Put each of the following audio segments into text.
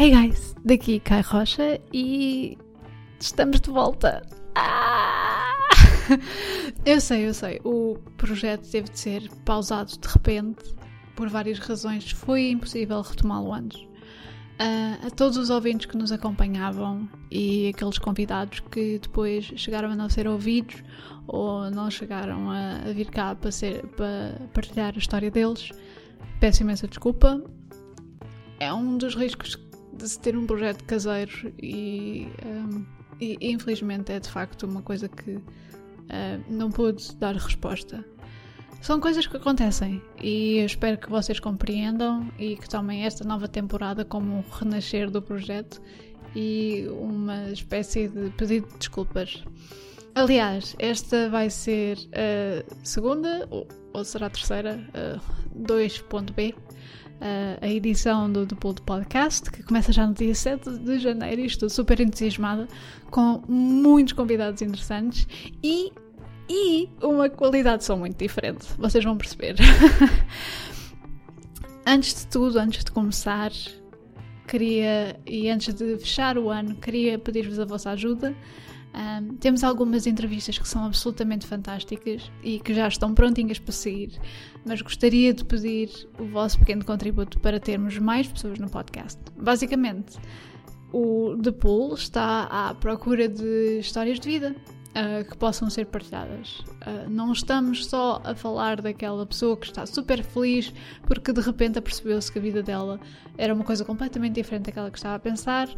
Hey guys, daqui Kai Rocha e estamos de volta. Ah! Eu sei, eu sei, o projeto teve de ser pausado de repente por várias razões. Foi impossível retomá-lo antes. Uh, a todos os ouvintes que nos acompanhavam e aqueles convidados que depois chegaram a não ser ouvidos ou não chegaram a, a vir cá para, ser, para partilhar a história deles, peço imensa desculpa. É um dos riscos de se ter um projeto caseiro e, um, e infelizmente é de facto uma coisa que uh, não pude dar resposta. São coisas que acontecem e eu espero que vocês compreendam e que tomem esta nova temporada como um renascer do projeto e uma espécie de pedido de desculpas. Aliás, esta vai ser a segunda, ou, será a terceira, uh, 2.b, a edição do, do Pull Podcast, que começa já no dia 7 de janeiro. E estou super entusiasmada, com muitos convidados interessantes e, e uma qualidade de muito diferente. Vocês vão perceber. antes de tudo, antes de começar, queria, e antes de fechar o ano, queria pedir-vos a vossa ajuda. Um, temos algumas entrevistas que são absolutamente fantásticas e que já estão prontinhas para seguir, mas gostaria de pedir o vosso pequeno contributo para termos mais pessoas no podcast. Basicamente, o The Pool está à procura de histórias de vida uh, que possam ser partilhadas. Uh, não estamos só a falar daquela pessoa que está super feliz porque de repente apercebeu-se que a vida dela era uma coisa completamente diferente daquela que estava a pensar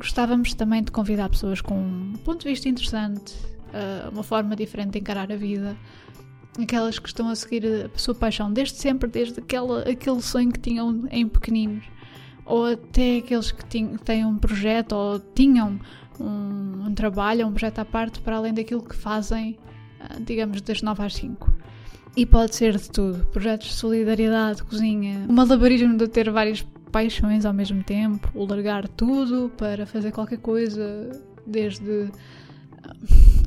gostávamos também de convidar pessoas com um ponto de vista interessante, uh, uma forma diferente de encarar a vida, aquelas que estão a seguir a sua paixão desde sempre, desde aquela, aquele sonho que tinham em pequeninos, ou até aqueles que têm um projeto ou tinham um, um, trabalho, um projeto à parte para além daquilo que fazem, uh, digamos, das 9 às 5. E pode ser de tudo: projetos de solidariedade, cozinha, uma malabarismo de ter várias paixões ao mesmo tempo, o largar tudo para fazer qualquer coisa, desde ah,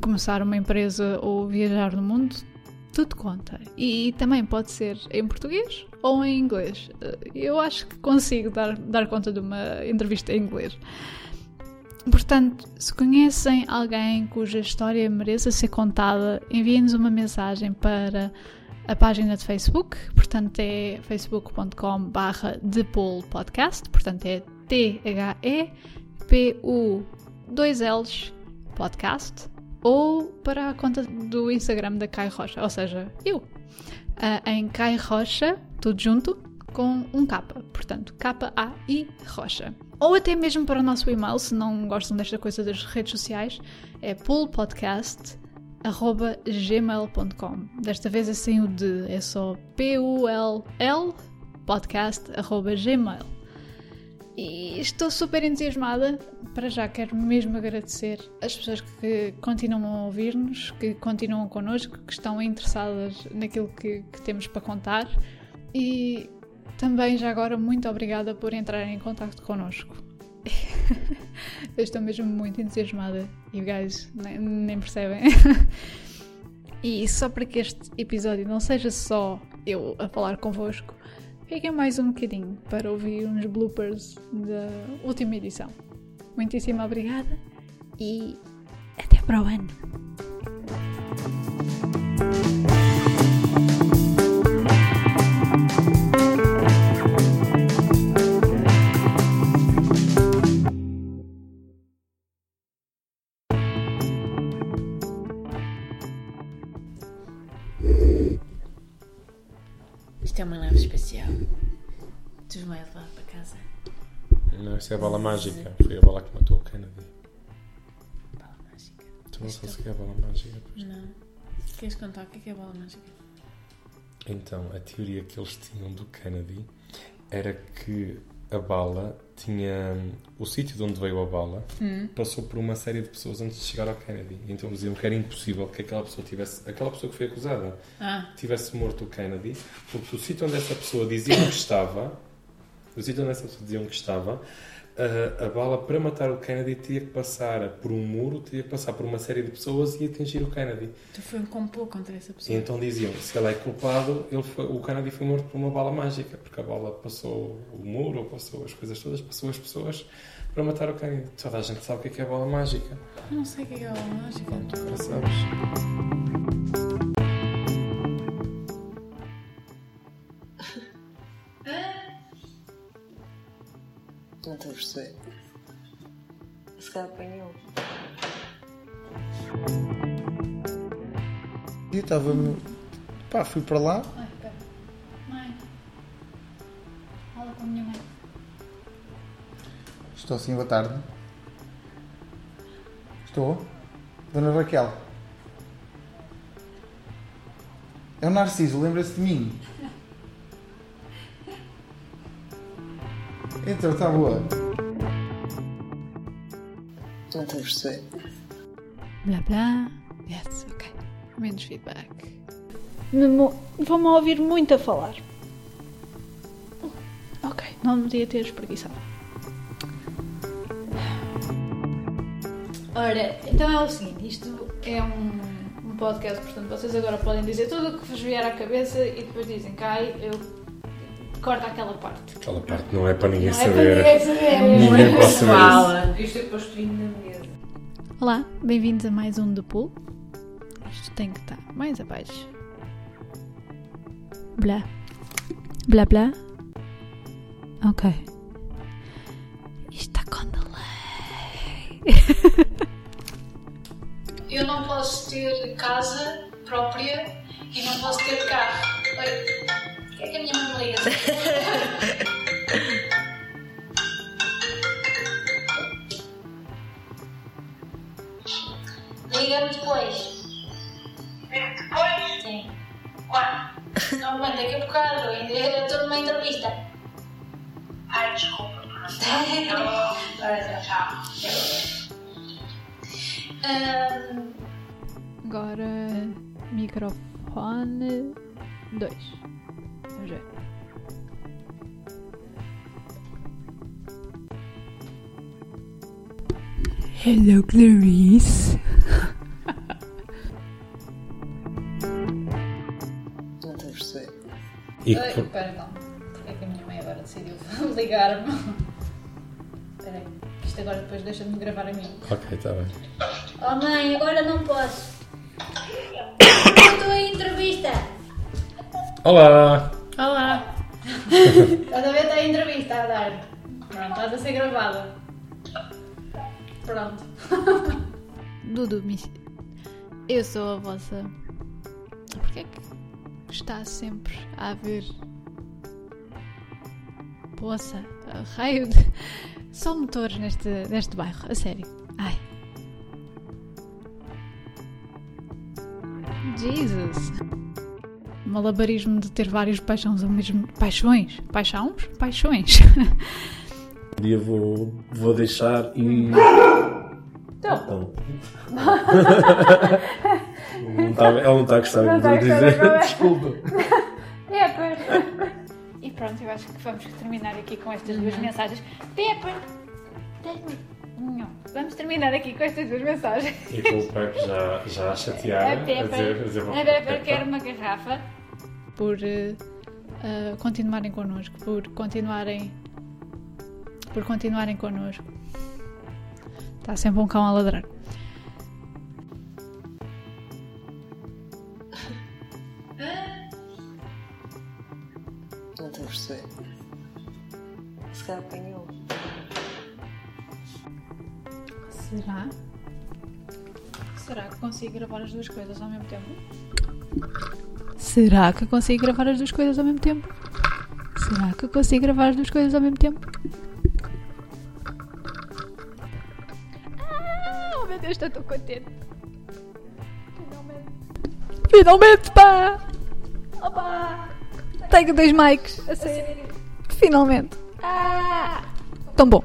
começar uma empresa ou viajar no mundo, tudo conta. E também pode ser em português ou em inglês. Ah, eu acho que consigo dar, dar conta de uma entrevista em inglês. Portanto, se conhecem alguém cuja história mereça ser contada, enviem-nos uma mensagem para a página de Facebook, portanto é facebook.com barra Podcast, portanto é T-H-E-P-U 2 L's podcast, ou para a conta do Instagram da Kai Rocha, ou seja, eu, uh, em Kai Rocha, tudo junto, com um K, portanto K-A-I Rocha. Ou até mesmo para o nosso e-mail, se não gostam desta coisa das redes sociais, é pullpodcast.com arroba gmail.com. Desta vez é sem o de, é só P-U-L-L podcast arroba gmail. E estou super entusiasmada. Para já quero mesmo agradecer as pessoas que continuam a ouvir-nos, que continuam connosco, que estão interessadas naquilo que, que temos para contar. E também já agora muito obrigada por entrarem em contato connosco. Eu estou mesmo muito entusiasmada e guys nem, nem percebem. e só para que este episódio não seja só eu a falar convosco, fiquem mais um bocadinho para ouvir uns bloopers da última edição. Muitíssimo obrigada e até para o ano! Isso é a bala mágica. Foi a bala que matou o Kennedy. Bala mágica. Tu não sabes o que é a bala mágica? Pois não. Queres contar o que é, que é a bala mágica? Então, a teoria que eles tinham do Kennedy era que a bala tinha. O sítio de onde veio a bala hum. passou por uma série de pessoas antes de chegar ao Kennedy. Então diziam que era impossível que aquela pessoa tivesse. Aquela pessoa que foi acusada ah. tivesse morto o Kennedy, porque o sítio onde essa pessoa dizia que estava. O sítio onde essa pessoa diziam que estava A, a bala, para matar o Kennedy, tinha que passar por um muro, tinha que passar por uma série de pessoas e atingir o Kennedy. Tu foi um complô contra essa E pessoa. então diziam, se ele é culpado, ele foi- o Kennedy foi morto por uma bala mágica, porque a bala passou o muro, ou passou as coisas todas, passou as pessoas para matar o Kennedy. Toda a gente sabe o que é, que é a bala mágica. Não sei o que é é a bola mágica. Agora sabes. Não estou a perceber. Se calhar apanhou. E eu estava. Pá, fui para lá. Ai, pera. Mãe. Fala com a minha mãe. Estou sim, boa tarde. Estou. Dona Raquel. É o Narciso, lembra-se de mim? Então, está boa. Não estou a perceber. Blá blá. Yes, ok. Menos feedback. Vou-me ouvir muito a falar. Ok, não me podia ter espreguiçado. Ora, então é o seguinte, isto é um, um podcast, portanto vocês agora podem dizer tudo o que vos vier à cabeça e depois dizem, cai, eu corto aquela parte. Aquela parte não é para ninguém Não é para saber. ninguém saber. Ninguém pode saber. Fala. Isto é posto na mesa. Olá, bem-vindos a mais um do Pool. Isto tem que estar mais abaixo. Blá. Blá blá. Ok. Isto está com delay. Eu não posso ter casa própria e não posso ter carro. É que a minha mãe me liga? Liga-me depois. Depois, Sim. quando? Não, mano, daqui a bocado. ainda Estou numa entrevista. Ai, desculpa. Ora, Tchau. Ahm, Agora, microfone 2. Ver. Hello, Clarice. Não estou a perceber. E Ai, por- calma. Porquê é que a minha mãe agora decidiu ligar-me? Espera aí, que isto agora depois deixa de me gravar a mim. Ok, está bem. Oh mãe, agora não posso. Estou em entrevista. Olá! Olá! Estás a ver? Em entrevista a dar. Pronto, estás a ser gravada. Pronto. Dudu. Eu sou a vossa. Porquê é que está sempre a haver. Poça, raio de. Só motores neste, neste bairro, a sério. Ai. Jesus. Malabarismo de ter vários paixões ao mesmo. Paixões? Paixões? Paixões. Um dia vou, vou deixar e. Então. Não. Não tá- ela não está a gostar do que a eu gostar dizer. Desculpa. Pepper! E pronto, eu acho que vamos terminar aqui com estas duas mensagens. Pepper! Não. Vamos terminar aqui com estas duas mensagens. E com o Pepe já, já a chatear, A a dizer, a Pepper, dizer a Pepper quer uma garrafa. Por eh, continuarem connosco, por continuarem. Por continuarem connosco. Está sempre um cão a ladrar. Não estou a perceber. Se calhar apanhou. Será? Será que consigo gravar as duas coisas ao mesmo tempo? Será que consigo gravar as duas coisas ao mesmo tempo? Será que consigo gravar as duas coisas ao mesmo tempo? Ah, oh meu Deus, estou tão contente. Finalmente. Finalmente, pá! Opa! Tenho dois mics, a sério. Finalmente. Ah! Tão bom.